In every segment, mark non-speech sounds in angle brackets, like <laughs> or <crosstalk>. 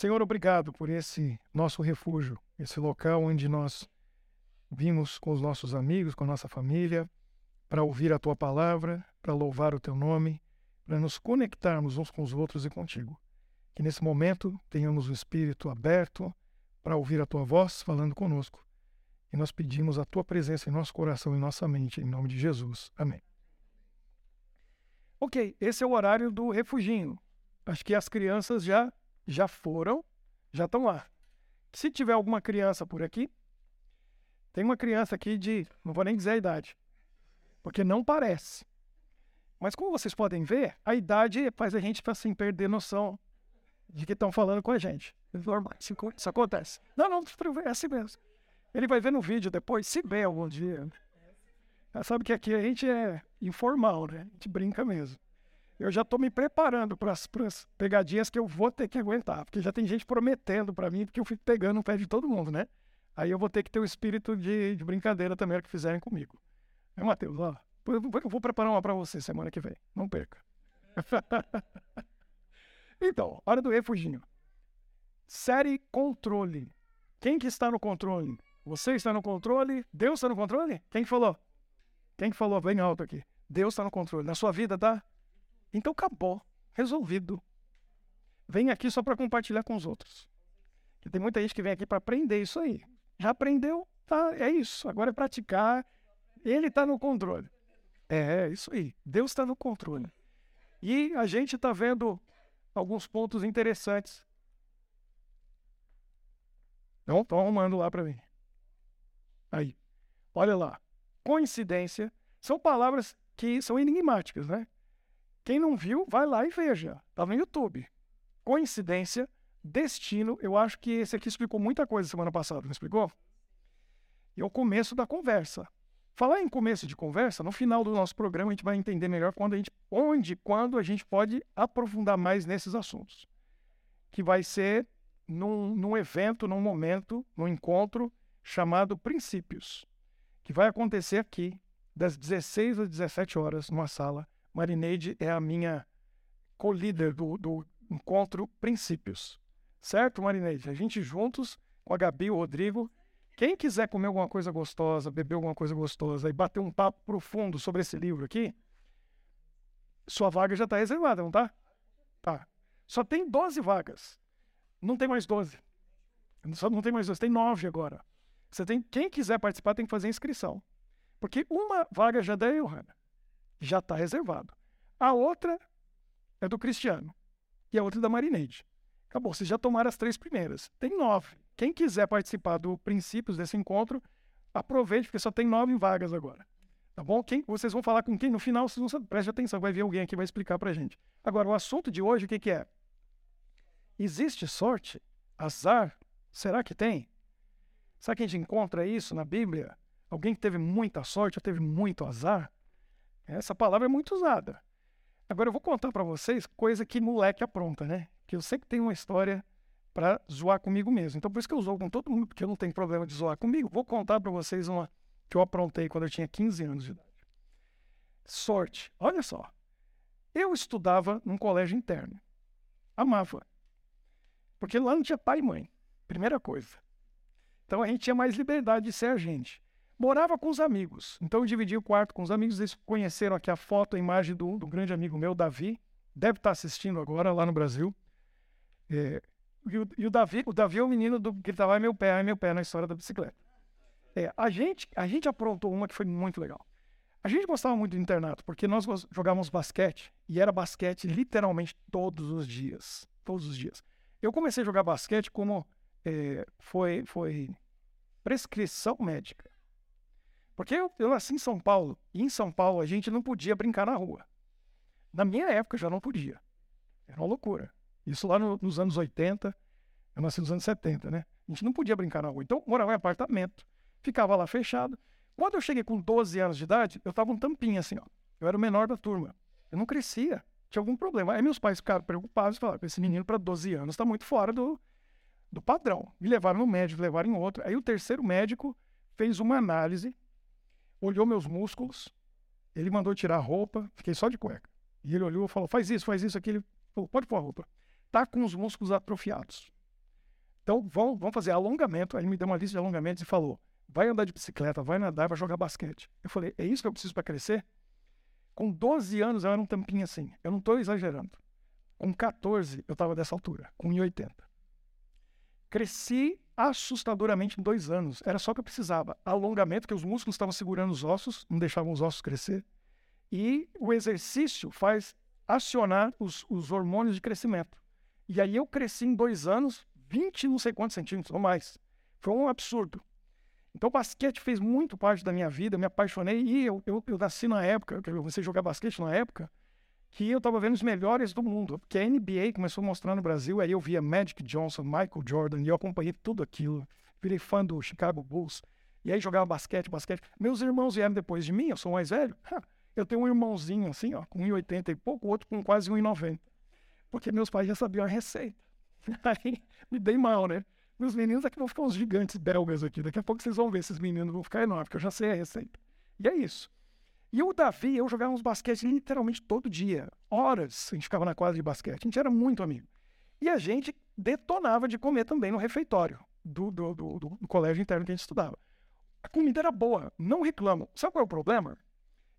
Senhor, obrigado por esse nosso refúgio, esse local onde nós vimos com os nossos amigos, com a nossa família, para ouvir a tua palavra, para louvar o teu nome, para nos conectarmos uns com os outros e contigo. Que nesse momento tenhamos o espírito aberto para ouvir a tua voz falando conosco. E nós pedimos a tua presença em nosso coração e nossa mente, em nome de Jesus. Amém. Ok, esse é o horário do refuginho. Acho que as crianças já já foram, já estão lá. Se tiver alguma criança por aqui, tem uma criança aqui de, não vou nem dizer a idade, porque não parece. Mas como vocês podem ver, a idade faz a gente assim perder noção de que estão falando com a gente. Normal, isso acontece. Não, não, é assim mesmo. Ele vai ver no vídeo depois, se bem algum dia. Sabe que aqui a gente é informal, né? A gente brinca mesmo eu já estou me preparando para as pegadinhas que eu vou ter que aguentar, porque já tem gente prometendo para mim, porque eu fico pegando o pé de todo mundo, né? Aí eu vou ter que ter o espírito de, de brincadeira também que fizerem comigo. É, Matheus, ó, eu vou preparar uma para você semana que vem, não perca. <laughs> então, hora do refuginho. Série controle. Quem que está no controle? Você está no controle? Deus está no controle? Quem falou? Quem falou bem alto aqui? Deus está no controle. Na sua vida, tá? Então acabou, resolvido. Vem aqui só para compartilhar com os outros. Tem muita gente que vem aqui para aprender isso aí. Já aprendeu, tá? É isso. Agora é praticar. Ele está no controle. É, é isso aí. Deus está no controle. E a gente está vendo alguns pontos interessantes. Então, estão arrumando lá para mim. Aí. Olha lá. Coincidência. São palavras que são enigmáticas, né? Quem não viu, vai lá e veja. Tá no YouTube. Coincidência, destino. Eu acho que esse aqui explicou muita coisa semana passada, não explicou? E é o começo da conversa. Falar em começo de conversa, no final do nosso programa a gente vai entender melhor quando a gente, onde, quando a gente pode aprofundar mais nesses assuntos. Que vai ser num, num evento, num momento, num encontro chamado Princípios, que vai acontecer aqui das 16 às 17 horas numa sala Marineide é a minha co-líder do, do encontro Princípios. Certo, Marineide? A gente juntos, com a Gabi e o Rodrigo, quem quiser comer alguma coisa gostosa, beber alguma coisa gostosa e bater um papo profundo sobre esse livro aqui, sua vaga já está reservada, não tá? Tá. Só tem 12 vagas. Não tem mais 12. Só não tem mais 12, tem 9 agora. Você tem, quem quiser participar tem que fazer inscrição. Porque uma vaga já deu, Hanna já está reservado. A outra é do Cristiano e a outra é da Marineide. Acabou, vocês já tomaram as três primeiras. Tem nove. Quem quiser participar do princípios desse encontro, aproveite, porque só tem nove vagas agora. Tá bom? Quem, vocês vão falar com quem? No final, vocês vão preste atenção, vai vir alguém aqui vai explicar pra gente. Agora, o assunto de hoje, o que, que é? Existe sorte? Azar? Será que tem? Será que a gente encontra isso na Bíblia? Alguém que teve muita sorte ou teve muito azar? Essa palavra é muito usada. Agora eu vou contar para vocês coisa que moleque apronta, né? Que eu sempre tenho uma história para zoar comigo mesmo. Então por isso que eu zoo com todo mundo, porque eu não tenho problema de zoar comigo. Vou contar para vocês uma que eu aprontei quando eu tinha 15 anos de idade. Sorte. Olha só. Eu estudava num colégio interno. Amava. Porque lá não tinha pai e mãe. Primeira coisa. Então a gente tinha mais liberdade de ser a gente morava com os amigos. Então eu dividi o quarto com os amigos. Eles conheceram aqui a foto, a imagem do, do grande amigo meu, Davi. Deve estar assistindo agora lá no Brasil. É, e, o, e, o, Davi, o Davi é o menino do que estava meu pé, ai meu pé na história da bicicleta. É, a gente, a gente aprontou uma que foi muito legal. A gente gostava muito do internato porque nós jogávamos basquete e era basquete literalmente todos os dias, todos os dias. Eu comecei a jogar basquete como é, foi foi prescrição médica. Porque eu, eu nasci em São Paulo, e em São Paulo a gente não podia brincar na rua. Na minha época já não podia. Era uma loucura. Isso lá no, nos anos 80, eu nasci nos anos 70, né? A gente não podia brincar na rua. Então, morava em apartamento, ficava lá fechado. Quando eu cheguei com 12 anos de idade, eu tava um tampinha assim, ó. Eu era o menor da turma. Eu não crescia. Tinha algum problema. Aí meus pais ficaram preocupados e falaram: esse menino para 12 anos está muito fora do, do padrão. Me levaram no médico, levaram em outro. Aí o terceiro médico fez uma análise olhou meus músculos, ele mandou tirar a roupa, fiquei só de cueca. E ele olhou e falou: faz isso, faz isso, aquilo. Falou: pode pôr a roupa. Tá com os músculos atrofiados. Então, vamos fazer alongamento. Aí ele me deu uma lista de alongamentos e falou: vai andar de bicicleta, vai nadar, vai jogar basquete. Eu falei: é isso que eu preciso para crescer? Com 12 anos eu era um tampinho assim. Eu não estou exagerando. Com 14 eu estava dessa altura, com 1,80. Cresci assustadoramente em dois anos. Era só o que eu precisava. Alongamento, que os músculos estavam segurando os ossos, não deixavam os ossos crescer. E o exercício faz acionar os, os hormônios de crescimento. E aí eu cresci em dois anos, 20 não sei quantos centímetros ou mais. Foi um absurdo. Então basquete fez muito parte da minha vida, me apaixonei e eu, eu, eu nasci na época, eu comecei a jogar basquete na época, que eu estava vendo os melhores do mundo, porque a NBA começou a mostrar no Brasil, aí eu via Magic Johnson, Michael Jordan, e eu acompanhei tudo aquilo, virei fã do Chicago Bulls, e aí jogava basquete, basquete. Meus irmãos vieram depois de mim, eu sou mais velho, <laughs> eu tenho um irmãozinho assim, ó, com 1,80 e pouco, outro com quase 1,90, porque meus pais já sabiam a receita. <laughs> Aí me dei mal, né? Meus meninos aqui vão ficar uns gigantes belgas aqui. Daqui a pouco vocês vão ver, esses meninos vão ficar enormes, porque eu já sei a receita. E é isso. E o Davi, eu jogava uns basquete literalmente todo dia. Horas a gente ficava na quadra de basquete. A gente era muito amigo. E a gente detonava de comer também no refeitório do, do, do, do colégio interno que a gente estudava. A comida era boa, não reclamo. Sabe qual é o problema?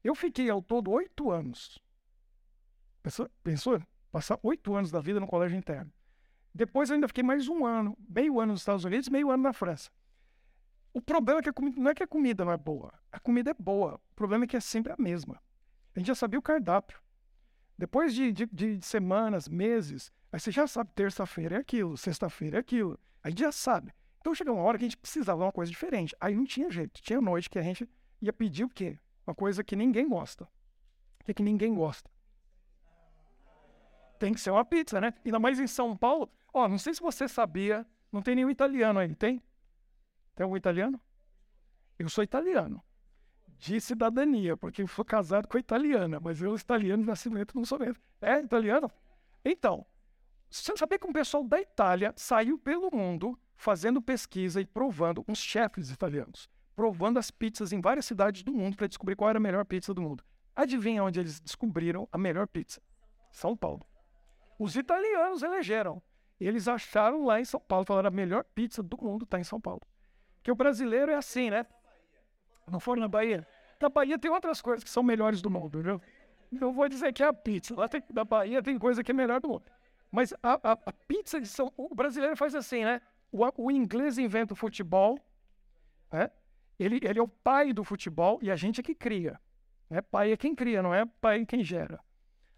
Eu fiquei ao todo oito anos. Pensou? Pensou? Passar oito anos da vida no colégio interno. Depois eu ainda fiquei mais um ano, meio ano nos Estados Unidos, meio ano na França. O problema é que a comida, não é que a comida não é boa. A comida é boa. O problema é que é sempre a mesma. A gente já sabia o cardápio. Depois de, de, de semanas, meses, aí você já sabe, terça-feira é aquilo, sexta-feira é aquilo. A gente já sabe. Então chegou uma hora que a gente precisava de uma coisa diferente. Aí não tinha jeito. Tinha noite que a gente ia pedir o quê? Uma coisa que ninguém gosta. O que, que ninguém gosta? Tem que ser uma pizza, né? Ainda mais em São Paulo. Ó, não sei se você sabia, não tem nenhum italiano aí, tem? Tem algum italiano? Eu sou italiano. De cidadania, porque eu sou casado com a italiana, mas eu, italiano de nascimento, não sou mesmo. É italiano? Então, você sabia que um pessoal da Itália saiu pelo mundo fazendo pesquisa e provando, uns chefes italianos, provando as pizzas em várias cidades do mundo para descobrir qual era a melhor pizza do mundo. Adivinha onde eles descobriram a melhor pizza? São Paulo. Os italianos elegeram. Eles acharam lá em São Paulo, falaram a melhor pizza do mundo está em São Paulo. Porque o brasileiro é assim, né? Não for na Bahia. Na Bahia tem outras coisas que são melhores do mundo, viu? Não vou dizer que é a pizza. Lá tem, na Bahia tem coisa que é melhor do mundo. Mas a, a, a pizza de São O brasileiro faz assim, né? O, o inglês inventa o futebol, né? Ele, ele é o pai do futebol e a gente é que cria. Né? Pai é quem cria, não é pai quem gera.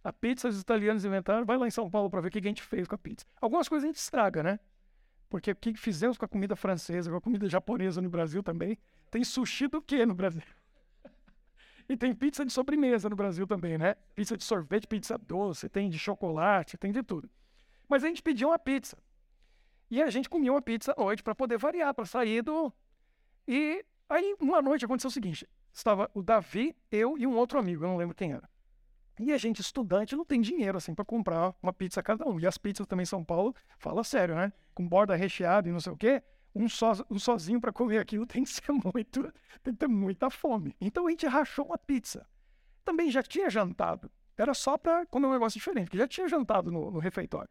A pizza os italianos inventaram, vai lá em São Paulo para ver o que a gente fez com a pizza. Algumas coisas a gente estraga, né? Porque o que fizemos com a comida francesa, com a comida japonesa no Brasil também? Tem sushi do quê no Brasil? <laughs> e tem pizza de sobremesa no Brasil também, né? Pizza de sorvete, pizza doce, tem de chocolate, tem de tudo. Mas a gente pediu uma pizza. E a gente comia uma pizza à noite para poder variar, para sair do. E aí, uma noite aconteceu o seguinte: estava o Davi, eu e um outro amigo, eu não lembro quem era. E a gente, estudante, não tem dinheiro assim para comprar uma pizza cada um. E as pizzas também em São Paulo, fala sério, né? Com borda recheada e não sei o quê. Um, so, um sozinho para comer aquilo <laughs> tem que ser muito, tem que ter muita fome. Então a gente rachou uma pizza. Também já tinha jantado. Era só para comer um negócio diferente, que já tinha jantado no, no refeitório.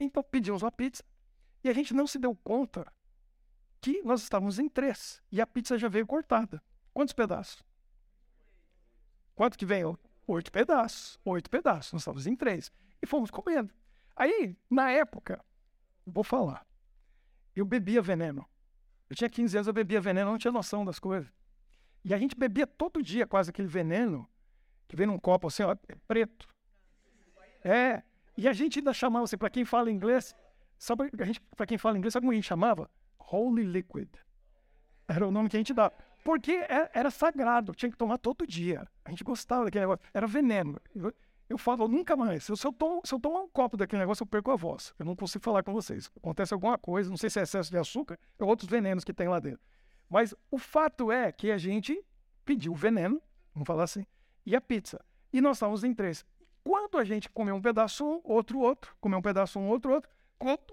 Então pedimos uma pizza e a gente não se deu conta que nós estávamos em três e a pizza já veio cortada. Quantos pedaços? Quanto que veio? oito pedaços, oito pedaços, nós estávamos em três. E fomos comendo. Aí, na época, vou falar, eu bebia veneno. Eu tinha 15 anos, eu bebia veneno, não tinha noção das coisas. E a gente bebia todo dia quase aquele veneno, que vem num copo assim, ó, é preto. É. E a gente ainda chamava assim, para quem fala inglês, sabe, a gente, quem fala inglês, sabe como a gente chamava? Holy Liquid. Era o nome que a gente dava. Porque é, era sagrado, tinha que tomar todo dia. A gente gostava daquele negócio. Era veneno. Eu, falo, nunca mais. Se eu, se, eu tomo, se eu tomar um copo daquele negócio, eu perco a voz. Eu não consigo falar com vocês. Acontece alguma coisa, não sei se é excesso de açúcar ou outros venenos que tem lá dentro. Mas o fato é que a gente pediu o veneno, vamos falar assim, e a pizza. E nós estávamos em três. Quando a gente comeu um pedaço um, outro, outro, comeu um pedaço um, outro, outro,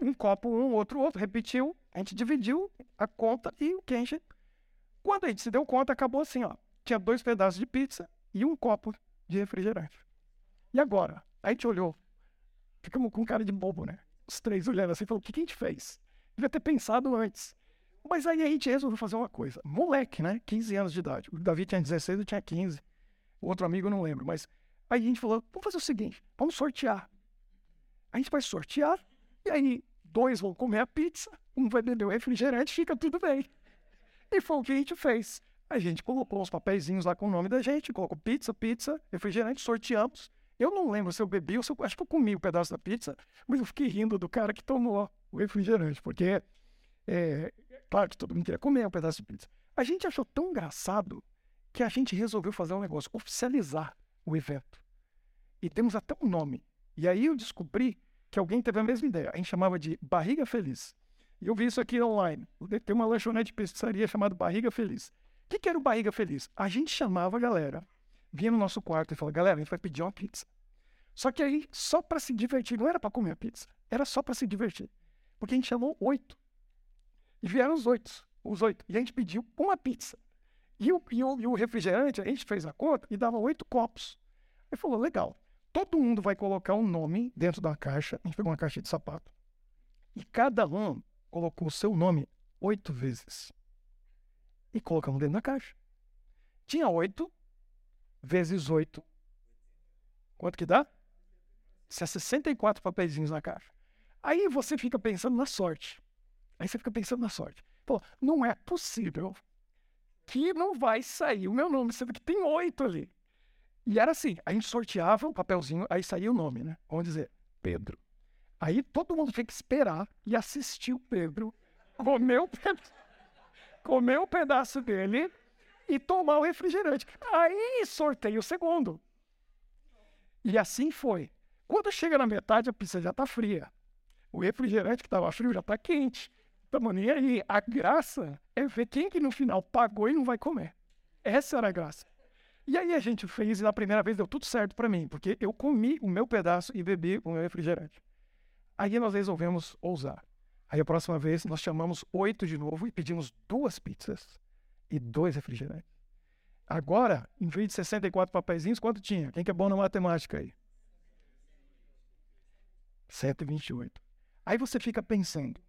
um copo um, outro, outro, repetiu, a gente dividiu a conta e o que a gente quando a gente se deu conta, acabou assim, ó. Tinha dois pedaços de pizza e um copo de refrigerante. E agora? Aí a gente olhou. Ficamos com cara de bobo, né? Os três olhando assim, falou, o que, que a gente fez? Devia ter pensado antes. Mas aí a gente resolveu fazer uma coisa. Moleque, né? 15 anos de idade. O Davi tinha 16, eu tinha 15. O outro amigo eu não lembro. Mas aí a gente falou: vamos fazer o seguinte, vamos sortear. A gente vai sortear, e aí dois vão comer a pizza, um vai beber o refrigerante, fica tudo bem. E foi o que a gente fez. A gente colocou os papeizinhos lá com o nome da gente, colocou pizza, pizza, refrigerante, sorteamos. Eu não lembro se eu bebi ou se eu acho que eu comi o um pedaço da pizza, mas eu fiquei rindo do cara que tomou o refrigerante, porque é, claro que todo mundo queria comer um pedaço de pizza. A gente achou tão engraçado que a gente resolveu fazer um negócio, oficializar o evento. E temos até um nome. E aí eu descobri que alguém teve a mesma ideia. A gente chamava de Barriga Feliz. E eu vi isso aqui online. Tem uma lanchonete de pizzaria chamada Barriga Feliz. O que, que era o Barriga Feliz? A gente chamava a galera, vinha no nosso quarto e falava, galera, a gente vai pedir uma pizza. Só que aí, só para se divertir, não era para comer a pizza, era só para se divertir. Porque a gente chamou oito. E vieram os oito, os oito. E a gente pediu uma pizza. E o, e o, e o refrigerante, a gente fez a conta e dava oito copos. Aí falou, legal, todo mundo vai colocar um nome dentro da caixa. A gente pegou uma caixa de sapato. E cada um colocou o seu nome oito vezes. E colocamos dentro da caixa. Tinha oito vezes oito. Quanto que dá? Isso é 64 papeizinhos na caixa. Aí você fica pensando na sorte. Aí você fica pensando na sorte. Pô, não é possível que não vai sair o meu nome, sendo que tem oito ali. E era assim, a gente sorteava o papelzinho, aí saía o nome, né? Vamos dizer, Pedro. Aí todo mundo tinha que esperar e assistir o Pedro comer o, peda <laughs> comer o pedaço dele e tomar o refrigerante. Aí sorteio o segundo. E assim foi. Quando chega na metade, a pizza já está fria. O refrigerante que estava frio já está quente. Estamos nem aí. A graça é ver quem que no final pagou e não vai comer. Essa era a graça. E aí a gente fez e na primeira vez deu tudo certo para mim, porque eu comi o meu pedaço e bebi o meu refrigerante. Aí nós resolvemos ousar. Aí a próxima vez nós chamamos oito de novo e pedimos duas pizzas e dois refrigerantes. Agora, em vez de 64 papeizinhos, quanto tinha? Quem que é bom na matemática aí? 128. Aí você fica pensando,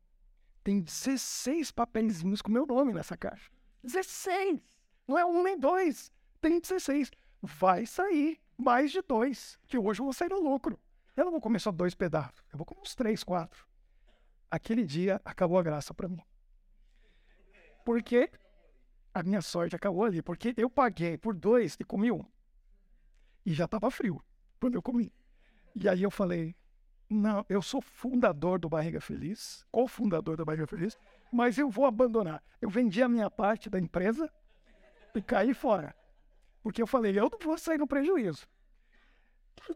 tem 16 papeizinhos com meu nome nessa caixa. 16! Não é um nem dois, tem 16. Vai sair mais de dois, que hoje eu vou sair no lucro. Eu não vou comer só dois pedaços, eu vou comer uns três, quatro. Aquele dia acabou a graça para mim. Porque a minha sorte acabou ali, porque eu paguei por dois e comi um. E já estava frio quando eu comi. E aí eu falei, não, eu sou fundador do Barriga Feliz, cofundador do Barriga Feliz, mas eu vou abandonar. Eu vendi a minha parte da empresa e caí fora. Porque eu falei, eu não vou sair no prejuízo.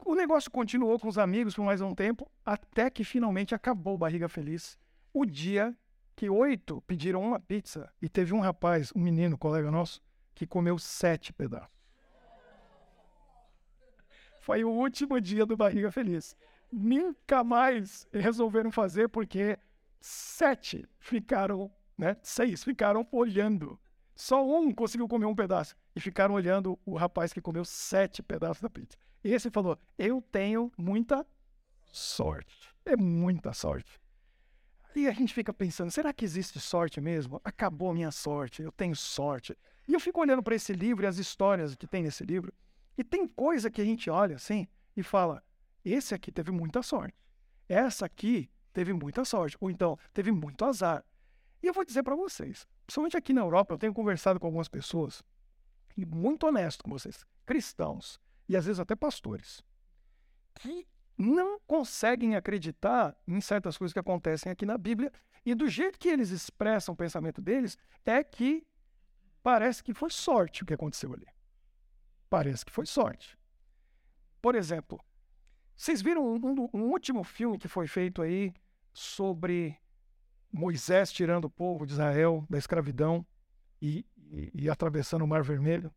O negócio continuou com os amigos por mais um tempo, até que finalmente acabou o Barriga Feliz. O dia que oito pediram uma pizza e teve um rapaz, um menino, colega nosso, que comeu sete pedaços. Foi o último dia do Barriga Feliz. Nunca mais resolveram fazer porque sete ficaram, né? Seis ficaram olhando. Só um conseguiu comer um pedaço e ficaram olhando o rapaz que comeu sete pedaços da pizza. E esse falou: Eu tenho muita sorte. É muita sorte. E a gente fica pensando, será que existe sorte mesmo? Acabou a minha sorte, eu tenho sorte. E eu fico olhando para esse livro e as histórias que tem nesse livro, e tem coisa que a gente olha assim e fala: esse aqui teve muita sorte. Essa aqui teve muita sorte. Ou então, teve muito azar. E eu vou dizer para vocês, principalmente aqui na Europa, eu tenho conversado com algumas pessoas, e muito honesto com vocês, cristãos, e às vezes até pastores, que não conseguem acreditar em certas coisas que acontecem aqui na Bíblia, e do jeito que eles expressam o pensamento deles, é que parece que foi sorte o que aconteceu ali. Parece que foi sorte. Por exemplo, vocês viram um, um último filme que foi feito aí sobre Moisés tirando o povo de Israel da escravidão e, e, e atravessando o Mar Vermelho?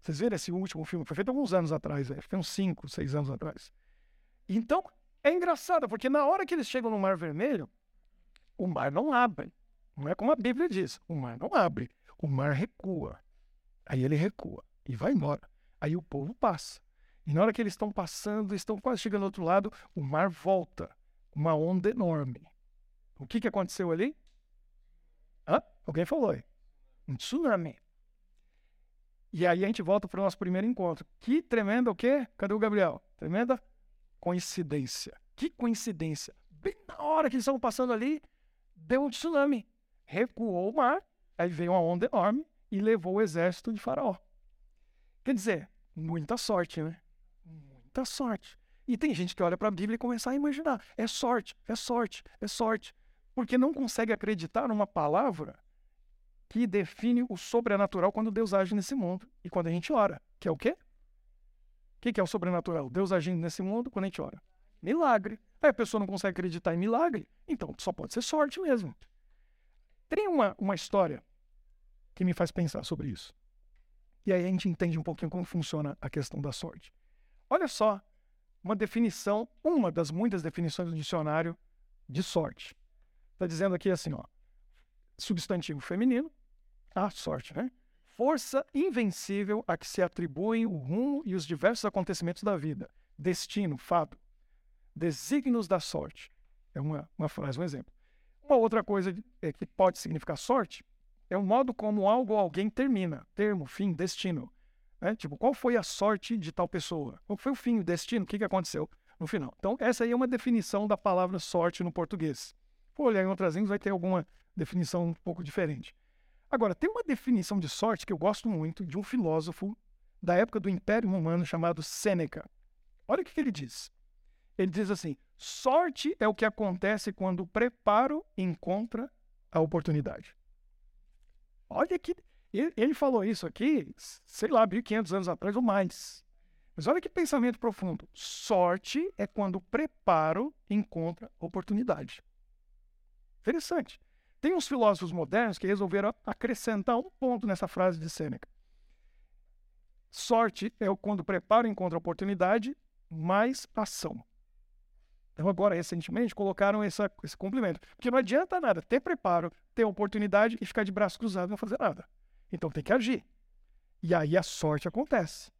Vocês viram esse último filme? Foi feito alguns anos atrás, é, foi uns 5, 6 anos atrás. Então, é engraçado, porque na hora que eles chegam no Mar Vermelho, o mar não abre. Não é como a Bíblia diz. O mar não abre. O mar recua. Aí ele recua e vai embora. Aí o povo passa. E na hora que eles estão passando, estão quase chegando ao outro lado, o mar volta. Uma onda enorme. O que, que aconteceu ali? Alguém falou aí. Um tsunami. E aí a gente volta para o nosso primeiro encontro. Que tremenda o quê? Cadê o Gabriel? Tremenda coincidência. Que coincidência. Bem na hora que eles estavam passando ali, deu um tsunami. Recuou o mar, aí veio uma onda enorme e levou o exército de Faraó. Quer dizer, muita sorte, né? Muita sorte. E tem gente que olha para a Bíblia e começa a imaginar: é sorte, é sorte, é sorte. Porque não consegue acreditar numa palavra que define o sobrenatural quando Deus age nesse mundo e quando a gente ora. Que é o quê? O que é o sobrenatural? Deus agindo nesse mundo quando a gente ora. Milagre. Aí a pessoa não consegue acreditar em milagre, então só pode ser sorte mesmo. Tem uma, uma história que me faz pensar sobre isso. E aí a gente entende um pouquinho como funciona a questão da sorte. Olha só uma definição, uma das muitas definições do dicionário de sorte. Está dizendo aqui assim, ó, substantivo feminino, a sorte, né? Força invencível a que se atribuem o rumo e os diversos acontecimentos da vida. Destino, fato. Desígnios da sorte. É uma, uma frase, um exemplo. Uma outra coisa é, que pode significar sorte é o modo como algo ou alguém termina. Termo, fim, destino. Né? Tipo, qual foi a sorte de tal pessoa? Qual foi o fim, o destino? O que, que aconteceu no final? Então, essa aí é uma definição da palavra sorte no português. For olhar em outras línguas, vai ter alguma definição um pouco diferente. Agora, tem uma definição de sorte que eu gosto muito de um filósofo da época do Império Romano chamado Sêneca. Olha o que, ele diz. Ele diz assim: sorte é o que acontece quando o preparo encontra a oportunidade. Olha que. Ele falou isso aqui, sei lá, 1.500 anos atrás ou mais. Mas olha que pensamento profundo. Sorte é quando o preparo encontra oportunidade. Interessante. Tem uns filósofos modernos que resolveram acrescentar um ponto nessa frase de Sêneca. Sorte é quando preparo encontra oportunidade, mais ação. Então, agora, recentemente, colocaram essa, esse complemento. Porque não adianta nada ter preparo, ter oportunidade e ficar de braço cruzado e não fazer nada. Então, tem que agir. E aí a sorte acontece.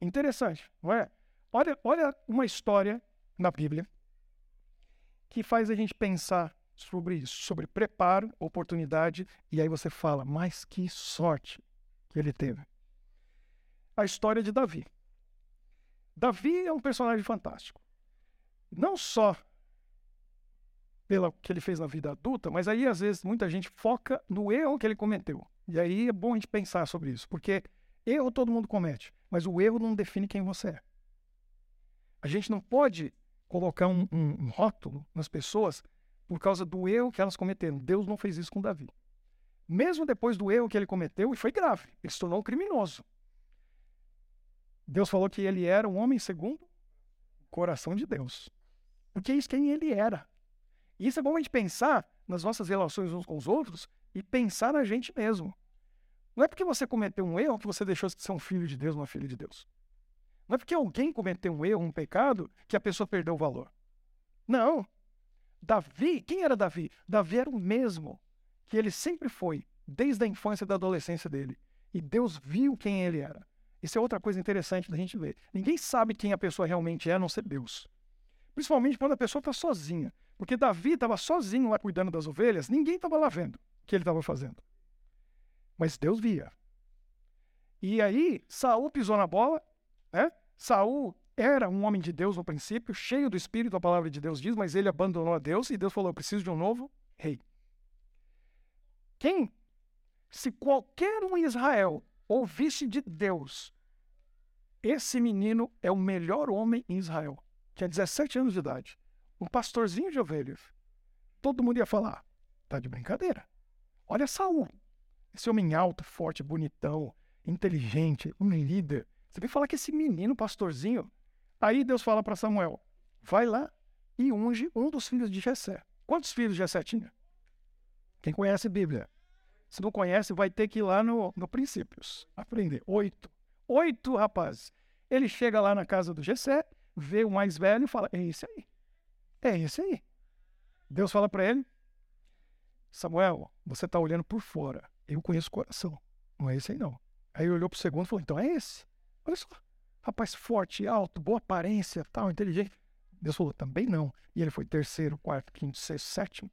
Interessante, não é? Olha, olha uma história na Bíblia que faz a gente pensar sobre isso, sobre preparo, oportunidade, e aí você fala, mas que sorte que ele teve. A história de Davi. Davi é um personagem fantástico. Não só pelo que ele fez na vida adulta, mas aí às vezes muita gente foca no erro que ele cometeu. E aí é bom a gente pensar sobre isso, porque erro todo mundo comete, mas o erro não define quem você é. A gente não pode colocar um, um, um rótulo nas pessoas por causa do erro que elas cometeram. Deus não fez isso com Davi. Mesmo depois do erro que ele cometeu, e foi grave, ele se tornou um criminoso. Deus falou que ele era um homem segundo o coração de Deus. Porque é isso quem ele era. E isso é bom a gente pensar nas nossas relações uns com os outros e pensar na gente mesmo. Não é porque você cometeu um erro que você deixou de ser um filho de Deus, uma filha de Deus. Não é porque alguém cometeu um erro, um pecado, que a pessoa perdeu o valor. Não. Davi, quem era Davi? Davi era o mesmo que ele sempre foi, desde a infância e da adolescência dele. E Deus viu quem ele era. Isso é outra coisa interessante da gente ver. Ninguém sabe quem a pessoa realmente é, a não ser Deus. Principalmente quando a pessoa está sozinha. Porque Davi estava sozinho lá cuidando das ovelhas, ninguém estava lá vendo o que ele estava fazendo. Mas Deus via. E aí, Saul pisou na bola, né? Saul era um homem de Deus no princípio, cheio do Espírito, a palavra de Deus diz, mas ele abandonou a Deus e Deus falou: Eu preciso de um novo rei. Quem? Se qualquer um em Israel ouvisse de Deus, esse menino é o melhor homem em Israel. Tinha 17 anos de idade. Um pastorzinho de ovelhas. Todo mundo ia falar: tá de brincadeira. Olha Saul. Esse homem alto, forte, bonitão, inteligente, um líder. Você vem falar que esse menino, pastorzinho, Aí Deus fala para Samuel: vai lá e unge um dos filhos de Jessé. Quantos filhos Jessé tinha? Quem conhece a Bíblia? Se não conhece, vai ter que ir lá no, no Princípios. Aprender. Oito. Oito rapazes. Ele chega lá na casa do Jessé, vê o mais velho e fala: É esse aí. É esse aí. Deus fala para ele: Samuel, você está olhando por fora. Eu conheço o coração. Não é esse aí, não. Aí ele olhou para o segundo e falou: Então é esse. Olha só. Rapaz forte, alto, boa aparência, tal, inteligente. Deus falou, também não. E ele foi terceiro, quarto, quinto, sexto, sétimo.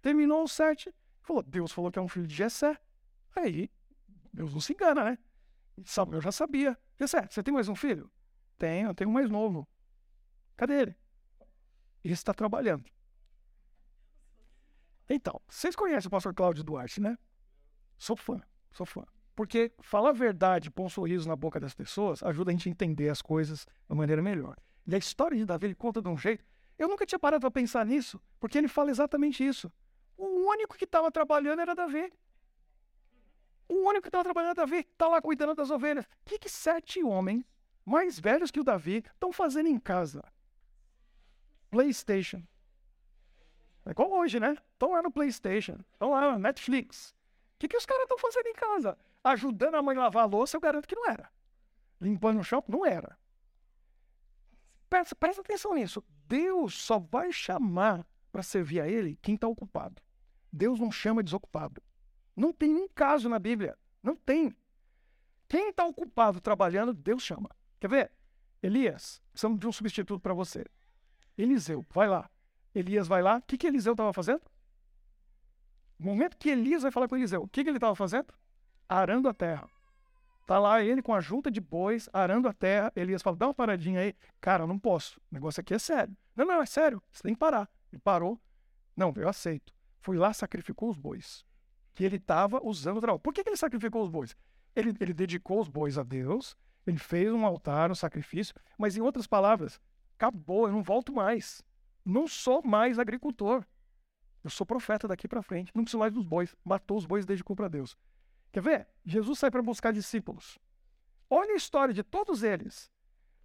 Terminou o sete, Falou, Deus falou que é um filho de Jessé. Aí, Deus não se engana, né? Samuel já sabia. Jessé, você tem mais um filho? Tenho, eu tenho um mais novo. Cadê ele? Ele está trabalhando. Então, vocês conhecem o pastor Cláudio Duarte, né? Sou fã, sou fã. Porque falar a verdade, pôr um sorriso na boca das pessoas, ajuda a gente a entender as coisas de uma maneira melhor. E a história de Davi ele conta de um jeito. Eu nunca tinha parado para pensar nisso, porque ele fala exatamente isso. O único que estava trabalhando era Davi. O único que estava trabalhando era Davi, está lá cuidando das ovelhas. O que, que sete homens mais velhos que o Davi estão fazendo em casa? PlayStation. É igual hoje, né? Estão lá no PlayStation, estão lá no Netflix. Que, que os caras estão fazendo em casa? Ajudando a mãe a lavar a louça, eu garanto que não era. Limpando o chão, não era. Presta, presta atenção nisso. Deus só vai chamar para servir a Ele quem está ocupado. Deus não chama desocupado. Não tem um caso na Bíblia. Não tem. Quem está ocupado trabalhando, Deus chama. Quer ver? Elias, precisamos de um substituto para você. Eliseu, vai lá. Elias vai lá. O que, que Eliseu estava fazendo? Momento que Elias vai falar com Eliseu, o que, que ele estava fazendo? Arando a terra. Tá lá ele com a junta de bois, arando a terra. Elias fala: dá uma paradinha aí. Cara, eu não posso. O negócio aqui é sério. Não, não, é sério. Você tem que parar. Ele parou. Não, eu aceito. Fui lá, sacrificou os bois. Que ele estava usando o trabalho. Por que, que ele sacrificou os bois? Ele, ele dedicou os bois a Deus. Ele fez um altar, um sacrifício. Mas, em outras palavras, acabou, eu não volto mais. Não sou mais agricultor. Eu sou profeta daqui para frente. Não preciso mais dos bois. Matou os bois e dedicou para Deus. Quer ver? Jesus sai para buscar discípulos. Olha a história de todos eles.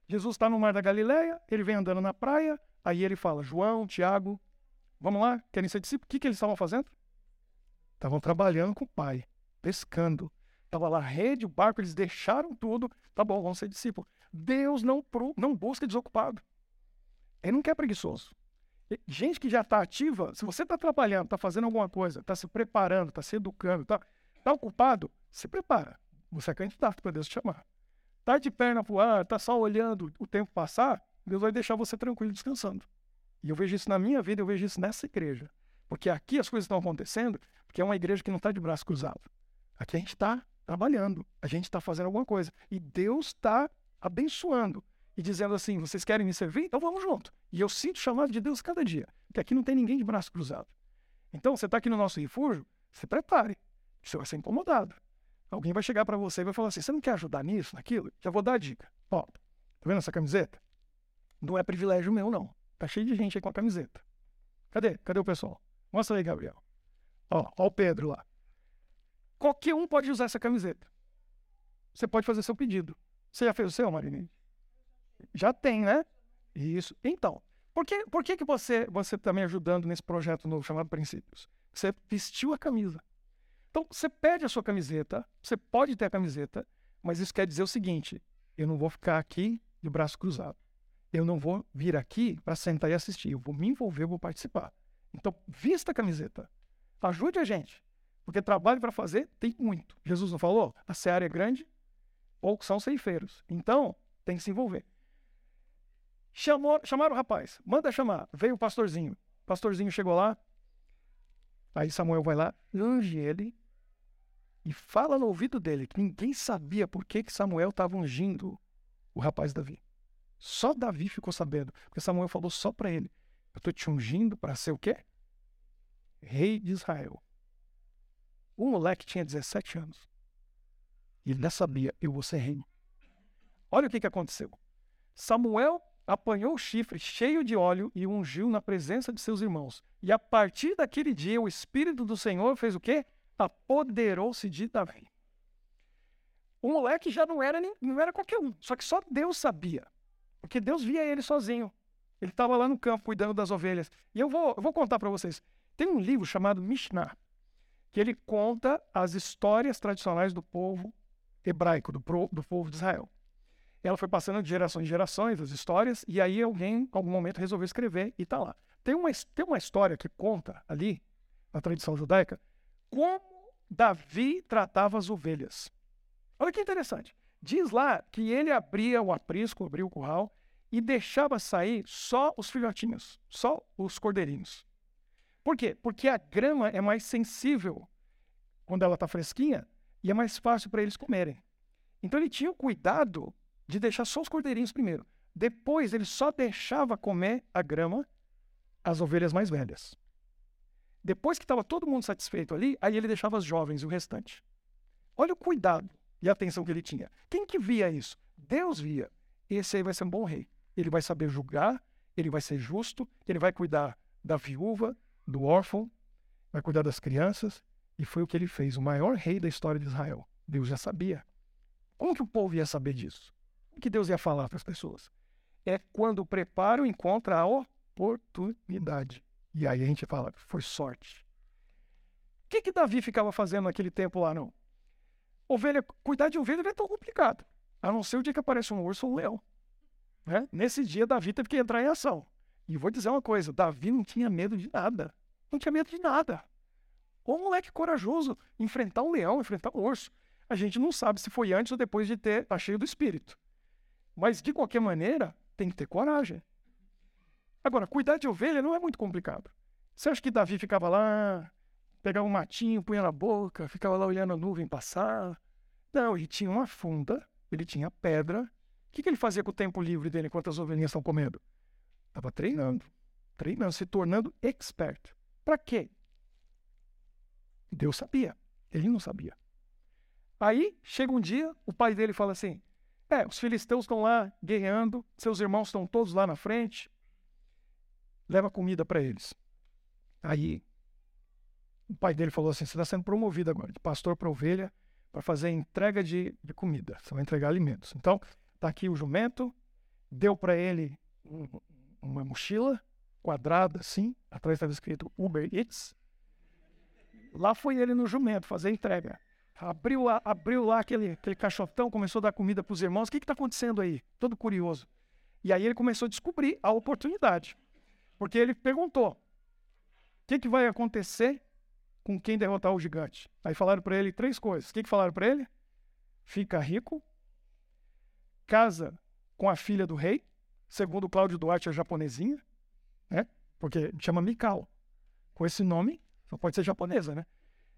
Jesus está no mar da Galileia, ele vem andando na praia, aí ele fala: João, Tiago, vamos lá, querem ser discípulos? O que, que eles estavam fazendo? Estavam trabalhando com o pai, pescando. Estava lá rede, o barco, eles deixaram tudo. Tá bom, vamos ser discípulos. Deus não, não busca desocupado. Ele não quer preguiçoso. Gente que já está ativa, se você está trabalhando, está fazendo alguma coisa, está se preparando, está se educando, está tá ocupado, se prepara. Você é candidato para Deus te chamar. Está de perna pro ar, está só olhando o tempo passar, Deus vai deixar você tranquilo descansando. E eu vejo isso na minha vida, eu vejo isso nessa igreja. Porque aqui as coisas estão acontecendo, porque é uma igreja que não está de braço cruzado. Aqui a gente está trabalhando, a gente está fazendo alguma coisa. E Deus está abençoando e dizendo assim: vocês querem me servir? Então vamos junto. E eu sinto o chamado de Deus cada dia, porque aqui não tem ninguém de braço cruzado. Então você está aqui no nosso refúgio, se prepare, você vai ser incomodado. Alguém vai chegar para você e vai falar assim: você não quer ajudar nisso, naquilo? Já vou dar a dica. Ó, tá vendo essa camiseta? Não é privilégio meu, não. Tá cheio de gente aí com a camiseta. Cadê? Cadê o pessoal? Mostra aí, Gabriel. Ó, ó o Pedro lá. Qualquer um pode usar essa camiseta. Você pode fazer seu pedido. Você já fez o seu, Marinete? Já tem, né? Isso. Então, por que, por que, que você você está me ajudando nesse projeto novo chamado Princípios? Você vestiu a camisa. Então, você pede a sua camiseta, você pode ter a camiseta, mas isso quer dizer o seguinte: eu não vou ficar aqui de braço cruzado. Eu não vou vir aqui para sentar e assistir. Eu vou me envolver, eu vou participar. Então, vista a camiseta. Ajude a gente. Porque trabalho para fazer tem muito. Jesus não falou? A seara é grande, poucos são ceifeiros. Então, tem que se envolver. Chamou, chamaram o rapaz, manda chamar. Veio o pastorzinho. O pastorzinho chegou lá. Aí Samuel vai lá, unge ele e fala no ouvido dele que ninguém sabia por que, que Samuel estava ungindo o rapaz Davi. Só Davi ficou sabendo, porque Samuel falou só para ele: Eu estou te ungindo para ser o quê? Rei de Israel. O moleque tinha 17 anos. E ele já sabia: Eu vou ser rei. Olha o que, que aconteceu. Samuel apanhou o chifre cheio de óleo e ungiu na presença de seus irmãos. E a partir daquele dia, o Espírito do Senhor fez o quê? Apoderou-se de Davi. O moleque já não era, nem, não era qualquer um, só que só Deus sabia. Porque Deus via ele sozinho. Ele estava lá no campo cuidando das ovelhas. E eu vou, eu vou contar para vocês. Tem um livro chamado Mishnah, que ele conta as histórias tradicionais do povo hebraico, do, pro, do povo de Israel ela foi passando de gerações em gerações as histórias, e aí alguém, em algum momento, resolveu escrever e está lá. Tem uma, tem uma história que conta ali, na tradição judaica, como Davi tratava as ovelhas. Olha que interessante. Diz lá que ele abria o aprisco, abria o curral, e deixava sair só os filhotinhos, só os cordeirinhos. Por quê? Porque a grama é mais sensível quando ela está fresquinha e é mais fácil para eles comerem. Então ele tinha o cuidado de deixar só os cordeirinhos primeiro. Depois ele só deixava comer a grama as ovelhas mais velhas. Depois que estava todo mundo satisfeito ali, aí ele deixava as jovens e o restante. Olha o cuidado e a atenção que ele tinha. Quem que via isso? Deus via. Esse aí vai ser um bom rei. Ele vai saber julgar, ele vai ser justo, ele vai cuidar da viúva, do órfão, vai cuidar das crianças. E foi o que ele fez, o maior rei da história de Israel. Deus já sabia. Como que o povo ia saber disso? Que Deus ia falar para as pessoas? É quando o preparo encontra a oportunidade. E aí a gente fala, foi sorte. O que, que Davi ficava fazendo naquele tempo lá, não? Ovelha, cuidar de ovelha é tão complicado. A não ser o dia que aparece um urso ou um leão. Né? Nesse dia, Davi teve que entrar em ação. E vou dizer uma coisa: Davi não tinha medo de nada. Não tinha medo de nada. O moleque corajoso enfrentar um leão, enfrentar um urso. A gente não sabe se foi antes ou depois de ter tá cheio do espírito. Mas de qualquer maneira, tem que ter coragem. Agora, cuidar de ovelha não é muito complicado. Você acha que Davi ficava lá, pegava um matinho, punha na boca, ficava lá olhando a nuvem passar? Não, ele tinha uma funda, ele tinha pedra. O que, que ele fazia com o tempo livre dele enquanto as ovelhinhas estão comendo? Estava treinando, treinando, se tornando expert. Para quê? Deus sabia, ele não sabia. Aí chega um dia, o pai dele fala assim: É, os filisteus estão lá guerreando, seus irmãos estão todos lá na frente, leva comida para eles. Aí o pai dele falou assim: Você está sendo promovido agora, de pastor para ovelha, para fazer entrega de, de, comida, você vai entregar alimentos. Então, está aqui o jumento, deu para ele um, uma mochila quadrada assim, atrás estava escrito Uber Eats. Lá foi ele no jumento fazer entrega. Abriu lá, abriu lá aquele, aquele caixotão, começou a dar comida para os irmãos. O que está acontecendo aí? Todo curioso. E aí ele começou a descobrir a oportunidade. Porque ele perguntou: o que, que vai acontecer com quem derrotar o gigante? Aí falaram para ele três coisas. O que, que falaram para ele? Fica rico, casa com a filha do rei, segundo Cláudio Duarte, a japonesinha, né? porque chama Mikao. Com esse nome, só pode ser japonesa, né?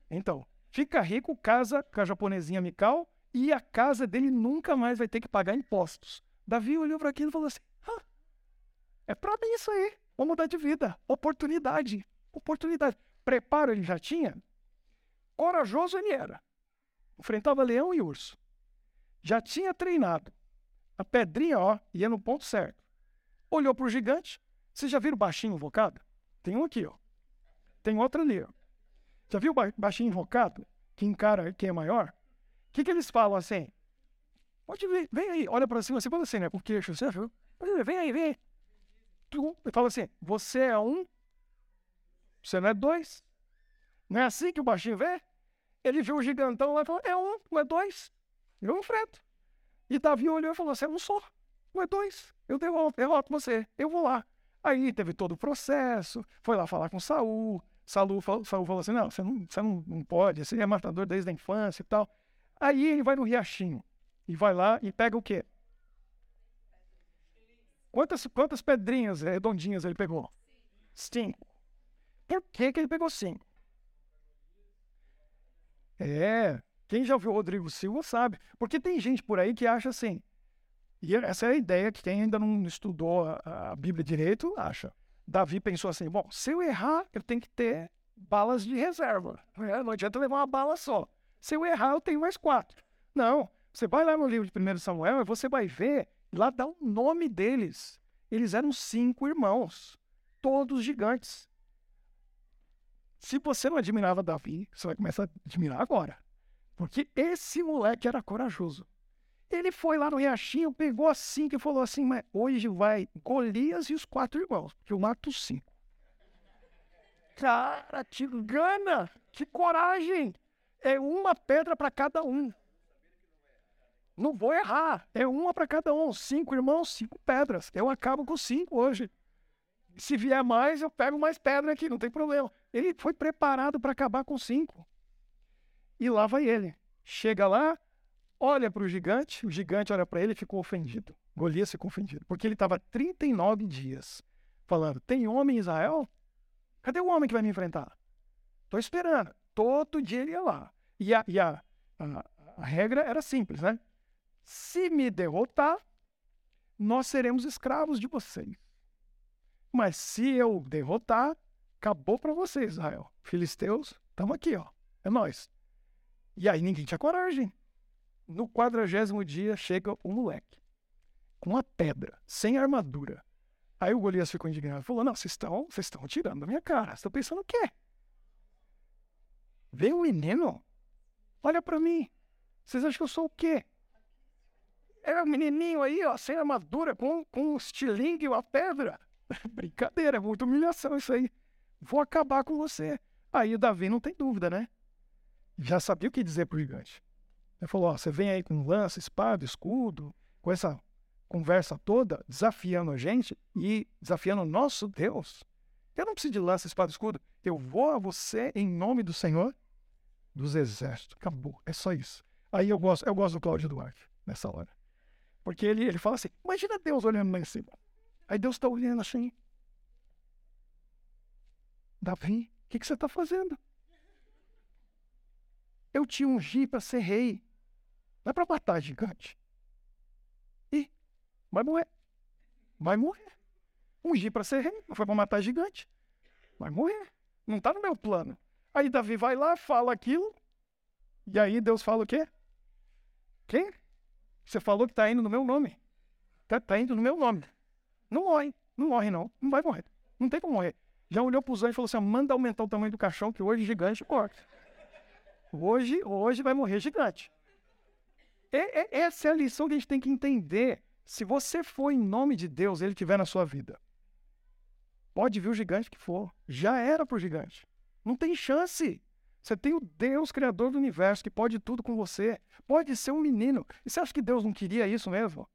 Então, fica rico, casa com a japonesinha Mikau e a casa dele nunca mais vai ter que pagar impostos. Davi olhou para aquilo e falou assim: ah, é para mim isso aí. Vou mudar de vida. Oportunidade. Oportunidade. Preparo ele já tinha. Corajoso ele era. Enfrentava leão e urso. Já tinha treinado. A pedrinha, ó, ia no ponto certo. Olhou para o gigante. Vocês já viram baixinho invocado? Tem um aqui, ó. Tem outra ali. Ó. Já viu o baixinho invocado? Que encara quem é maior? O que, que eles falam assim? Pode vir, vem aí, olha para cima, você fala assim, né? Com queixo, você viu? Vem aí, vem aí. Ele fala assim: você é um, você não é dois. Não é assim que o baixinho vê? Ele viu o gigantão lá e falou: é um, não é dois. Eu enfrento. E Davi olhou e falou: você é um só, não é dois. Eu derroto, derroto você, eu vou lá. Aí teve todo o processo, foi lá falar com Saul, Saul, Saul falou assim: não, você, não, você não, não pode, você é matador desde a infância e tal. Aí ele vai no riachinho e vai lá e pega o quê? Quantas, quantas pedrinhas redondinhas ele pegou? Cinco. Por que, que ele pegou cinco? É, quem já ouviu o Rodrigo Silva sabe. Porque tem gente por aí que acha assim. E essa é a ideia que quem ainda não estudou a, a Bíblia direito acha. Davi pensou assim: bom, se eu errar, eu tenho que ter balas de reserva. É, não adianta levar uma bala só. Se eu errar, eu tenho mais quatro. Não. Você vai lá no livro de 1 Samuel e você vai ver, lá dá o nome deles. Eles eram cinco irmãos, todos gigantes. Se você não admirava Davi, você vai começar a admirar agora. Porque esse moleque era corajoso. Ele foi lá no riachinho, pegou assim e falou assim: Mas hoje vai Golias e os quatro irmãos, que eu mato cinco. Cara, te gana, que coragem! É uma pedra para cada um. Não vou errar, é uma para cada um. Cinco irmãos, cinco pedras. Eu acabo com cinco hoje. Se vier mais, eu pego mais pedra aqui, não tem problema. Ele foi preparado para acabar com cinco. E lá vai ele. Chega lá, olha para o gigante, o gigante olha para ele e ficou ofendido. Golias ficou ofendido, porque ele estava 39 dias falando: Tem homem em Israel? Cadê o homem que vai me enfrentar? Estou esperando. Todo dia ele ia lá. E, a, e a, a, a regra era simples, né? Se me derrotar, nós seremos escravos de vocês. Mas se eu derrotar, acabou para você, Israel. Filisteus, estamos aqui, ó. É nós. E aí ninguém tinha coragem. No quadragésimo dia chega o moleque com uma pedra, sem armadura. Aí o Golias ficou indignado. Falou: Não, vocês estão, vocês estão tirando da minha cara. Vocês estão pensando o quê? Vem um menino? Olha para mim. Vocês acham que eu sou o quê? É um menininho aí, ó, sem armadura, com, com um estilingue e uma pedra. <laughs> Brincadeira, é muita humilhação isso aí. Vou acabar com você. Aí o Davi não tem dúvida, né? Já sabia o que dizer pro gigante. Ele falou: ó, você vem aí com lança, espada, escudo, com essa conversa toda, desafiando a gente e desafiando o nosso Deus. Eu não preciso de lança, espada, escudo. Eu vou a você em nome do Senhor dos Exércitos. Acabou. É só isso. Aí eu gosto, eu gosto do Cláudio Duarte nessa hora. Porque ele, ele fala assim: imagina Deus olhando lá em cima. Aí Deus está olhando assim. Davi, o que, que você está fazendo? Eu te ungi para ser rei. Não é para matar gigante. E vai morrer. Vai morrer. Ungi para ser rei, não foi para matar gigante. Vai morrer. Não está no meu plano. Aí Davi vai lá, fala aquilo. E aí Deus fala o quê? Quem? Você falou que está indo no meu nome. Está tá indo no meu nome. Não morre. Não morre, não. Não vai morrer. Não tem como morrer. Já olhou para os anjos e falou assim: manda aumentar o tamanho do caixão, que hoje gigante morre. Hoje, hoje vai morrer gigante. É, é, essa é a lição que a gente tem que entender. Se você for em nome de Deus, ele estiver na sua vida. Pode vir o gigante que for. Já era para o gigante. Não tem chance. Você tem o Deus Criador do universo que pode tudo com você. Pode ser um menino. E você acha que Deus não queria isso mesmo?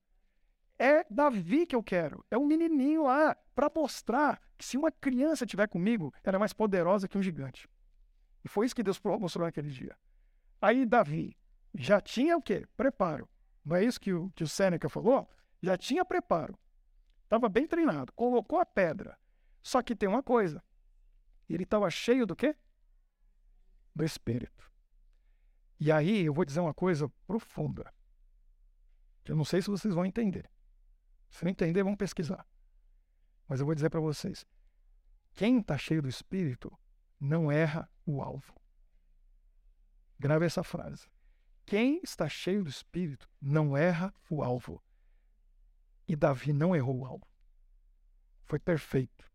É Davi que eu quero. É um menininho lá para mostrar que se uma criança estiver comigo, ela é mais poderosa que um gigante. E foi isso que Deus mostrou naquele dia. Aí Davi já tinha o quê? Preparo. Não é isso que o, que o Sêneca falou? Já tinha preparo. Estava bem treinado. Colocou a pedra. Só que tem uma coisa. Ele estava cheio do quê? Do Espírito. E aí eu vou dizer uma coisa profunda. Que eu não sei se vocês vão entender. Se não entender, vão pesquisar. Mas eu vou dizer para vocês: quem está cheio do Espírito não erra o alvo. Grave essa frase. Quem está cheio do Espírito não erra o alvo. E Davi não errou o alvo. Foi perfeito.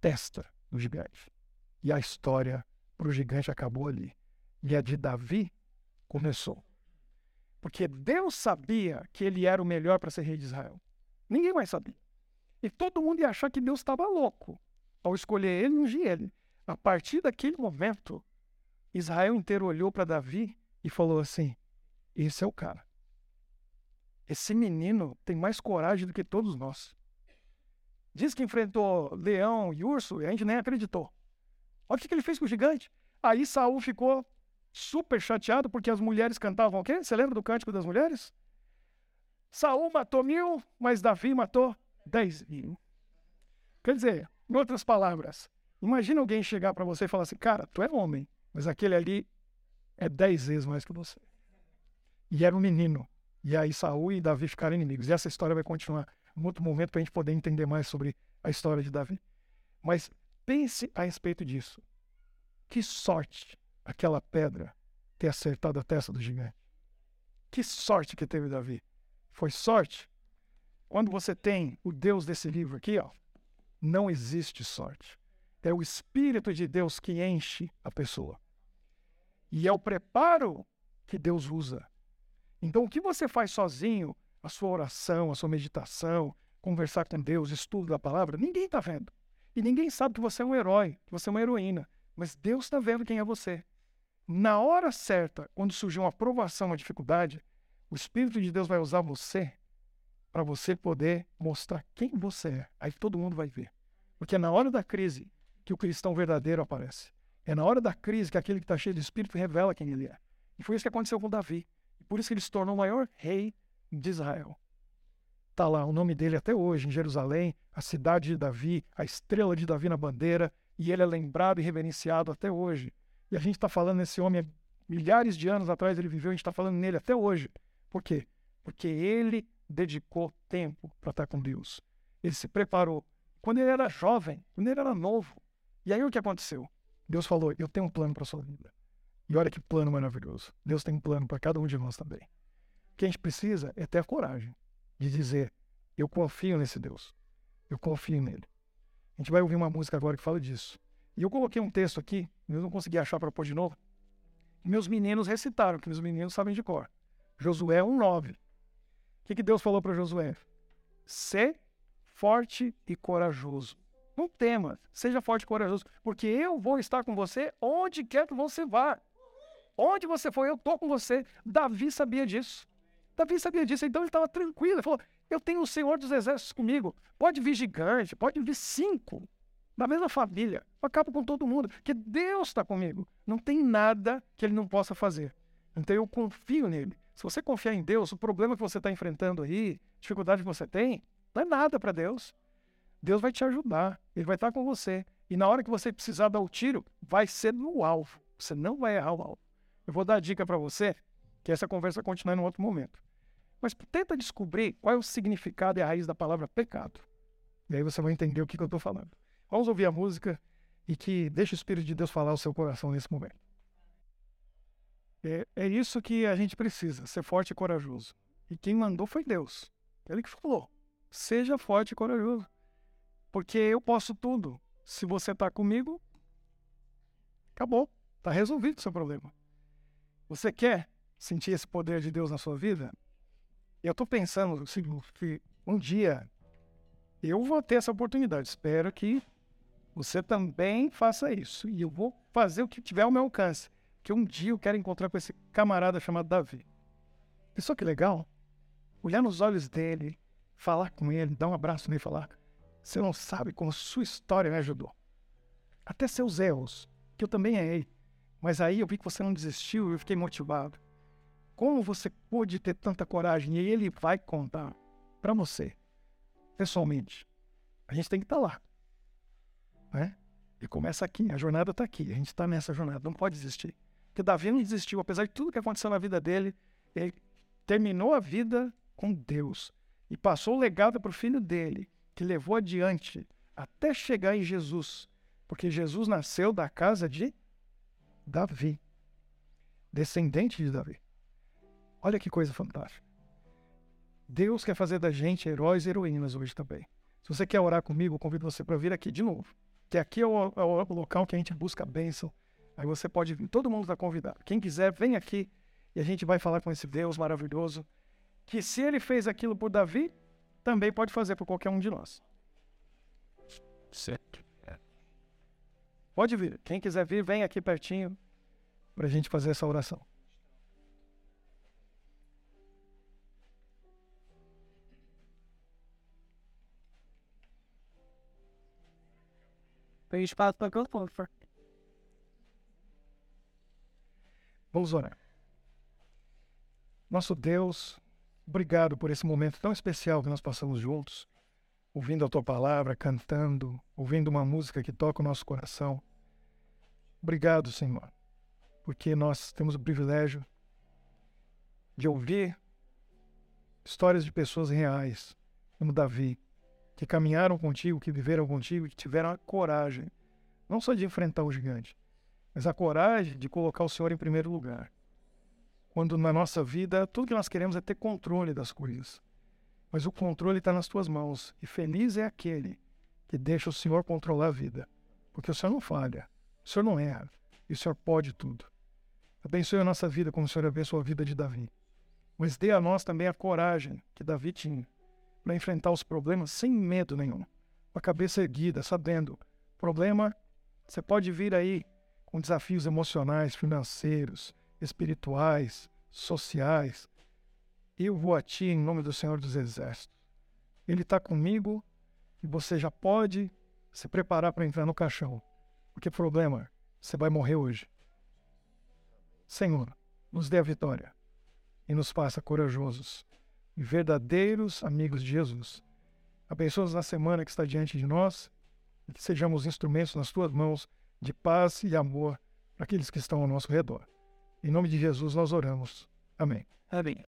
Testa do gigante. E a história para o gigante acabou ali. E a de Davi começou. Porque Deus sabia que ele era o melhor para ser rei de Israel. Ninguém mais sabia. E todo mundo ia achar que Deus estava louco ao escolher ele e ungir ele. A partir daquele momento, Israel inteiro olhou para Davi e falou assim: Esse é o cara. Esse menino tem mais coragem do que todos nós. Diz que enfrentou leão e urso e a gente nem acreditou. Olha o que ele fez com o gigante. Aí Saul ficou super chateado porque as mulheres cantavam o quê? Você lembra do cântico das mulheres? Saul matou mil, mas Davi matou dez mil. Quer dizer, em outras palavras, imagina alguém chegar para você e falar assim, cara, tu é homem, mas aquele ali é dez vezes mais que você. E era um menino. E aí Saul e Davi ficaram inimigos. E essa história vai continuar em outro momento para a gente poder entender mais sobre a história de Davi. Mas pense a respeito disso. Que sorte aquela pedra ter acertado a testa do gigante. Que sorte que teve Davi. Foi sorte. Quando você tem o Deus desse livro aqui, ó, não existe sorte. É o Espírito de Deus que enche a pessoa. E é o preparo que Deus usa. Então, o que você faz sozinho, a sua oração, a sua meditação, conversar com Deus, estudo da palavra, ninguém está vendo. E ninguém sabe que você é um herói, que você é uma heroína. Mas Deus está vendo quem é você. Na hora certa, quando surgir uma provação, uma dificuldade, o Espírito de Deus vai usar você para você poder mostrar quem você é. Aí todo mundo vai ver. Porque é na hora da crise que o cristão verdadeiro aparece. É na hora da crise que aquele que está cheio do Espírito revela quem ele é. E foi isso que aconteceu com Davi. E por isso que ele se tornou o maior rei de Israel. Está lá o nome dele até hoje, em Jerusalém, a cidade de Davi, a estrela de Davi na bandeira, E ele é lembrado e reverenciado até hoje. E a gente está falando nesse homem milhares de anos atrás ele viveu, a gente está falando nele até hoje. Por quê? Porque ele dedicou tempo para estar com Deus. Ele se preparou. Quando ele era jovem, quando ele era novo. E aí o que aconteceu? Deus falou: Eu tenho um plano para sua vida. E olha que plano maravilhoso. Deus tem um plano para cada um de nós também. O que a gente precisa é ter a coragem de dizer: Eu confio nesse Deus. Eu confio nele. A gente vai ouvir uma música agora que fala disso. E eu coloquei um texto aqui, eu não consegui achar para pôr de novo. Meus meninos recitaram, que meus meninos sabem de cor. Josué 1,9. O que, que Deus falou para Josué? Ser forte e corajoso. Não tema, seja forte e corajoso, porque eu vou estar com você onde quer que você vá. Onde você for, eu estou com você. Davi sabia disso. Davi sabia disso, então ele estava tranquilo. Ele falou: Eu tenho o Senhor dos Exércitos comigo. Pode vir gigante, pode vir cinco da mesma família. Eu acabo com todo mundo, porque Deus está comigo. Não tem nada que ele não possa fazer. Então eu confio nele. Se você confiar em Deus, o problema que você está enfrentando aí, dificuldade que você tem, não é nada para Deus. Deus vai te ajudar, ele vai estar com você. E na hora que você precisar dar o tiro, vai ser no alvo. Você não vai errar o alvo. Eu vou dar a dica para você, que essa conversa vai continuar em outro momento. Mas tenta descobrir qual é o significado e a raiz da palavra pecado. E aí você vai entender o que, que eu estou falando. Vamos ouvir a música e que deixe o Espírito de Deus falar ao seu coração nesse momento. É, é isso que a gente precisa, ser forte e corajoso. E quem mandou foi Deus. Ele que falou: seja forte e corajoso. Porque eu posso tudo. Se você está comigo, acabou. Está resolvido o seu problema. Você quer sentir esse poder de Deus na sua vida? Eu estou pensando que um dia eu vou ter essa oportunidade. Espero que você também faça isso. E eu vou fazer o que tiver ao meu alcance. Que um dia eu quero encontrar com esse camarada chamado Davi. Pessoal, que legal. Olhar nos olhos dele, falar com ele, dar um abraço nele e falar: Você não sabe como sua história me ajudou. Até seus erros, que eu também errei. Mas aí eu vi que você não desistiu e eu fiquei motivado. Como você pôde ter tanta coragem? E ele vai contar para você, pessoalmente. A gente tem que estar tá lá. Né? E começa aqui, a jornada está aqui, a gente está nessa jornada, não pode desistir. Porque Davi não desistiu, apesar de tudo que aconteceu na vida dele, ele terminou a vida com Deus e passou o legado para o filho dele, que levou adiante até chegar em Jesus, porque Jesus nasceu da casa de Davi, descendente de Davi. Olha que coisa fantástica. Deus quer fazer da gente heróis e heroínas hoje também. Se você quer orar comigo, eu convido você para vir aqui de novo que aqui é o, é o, local que a gente busca a bênção. Aí você pode vir, todo mundo está convidado. Quem quiser, vem aqui e a gente vai falar com esse Deus maravilhoso. Que se ele fez aquilo por Davi, também pode fazer por qualquer um de nós. Certo. Pode vir. Quem quiser vir, vem aqui pertinho para a gente fazer essa oração. Tem espaço para que eu for. Vamos orar. Nosso Deus, obrigado por esse momento tão especial que nós passamos juntos, ouvindo a tua palavra, cantando, ouvindo uma música que toca o nosso coração. Obrigado, Senhor, porque nós temos o privilégio de ouvir histórias de pessoas reais, como Davi, que caminharam contigo, que viveram contigo, que tiveram a coragem, não só de enfrentar o gigante, mas a coragem de colocar o Senhor em primeiro lugar. Quando na nossa vida tudo que nós queremos é ter controle das coisas. Mas o controle está nas tuas mãos. E feliz é aquele que deixa o Senhor controlar a vida. Porque o Senhor não falha, o Senhor não erra, e o Senhor pode tudo. Abençoe a nossa vida como o Senhor abençoou a vida de Davi. Mas dê a nós também a coragem que Davi tinha para enfrentar os problemas sem medo nenhum, com a cabeça erguida, sabendo, problema, você pode vir aí com desafios emocionais, financeiros, espirituais, sociais. Eu vou a ti em nome do Senhor dos Exércitos. Ele está comigo e você já pode se preparar para entrar no caixão. Porque problema, você vai morrer hoje. Senhor, nos dê a vitória e nos faça corajosos verdadeiros amigos de Jesus. Abençoa-nos na semana que está diante de nós e que sejamos instrumentos nas tuas mãos de paz e amor para aqueles que estão ao nosso redor. Em nome de Jesus nós oramos. Amém. Amém.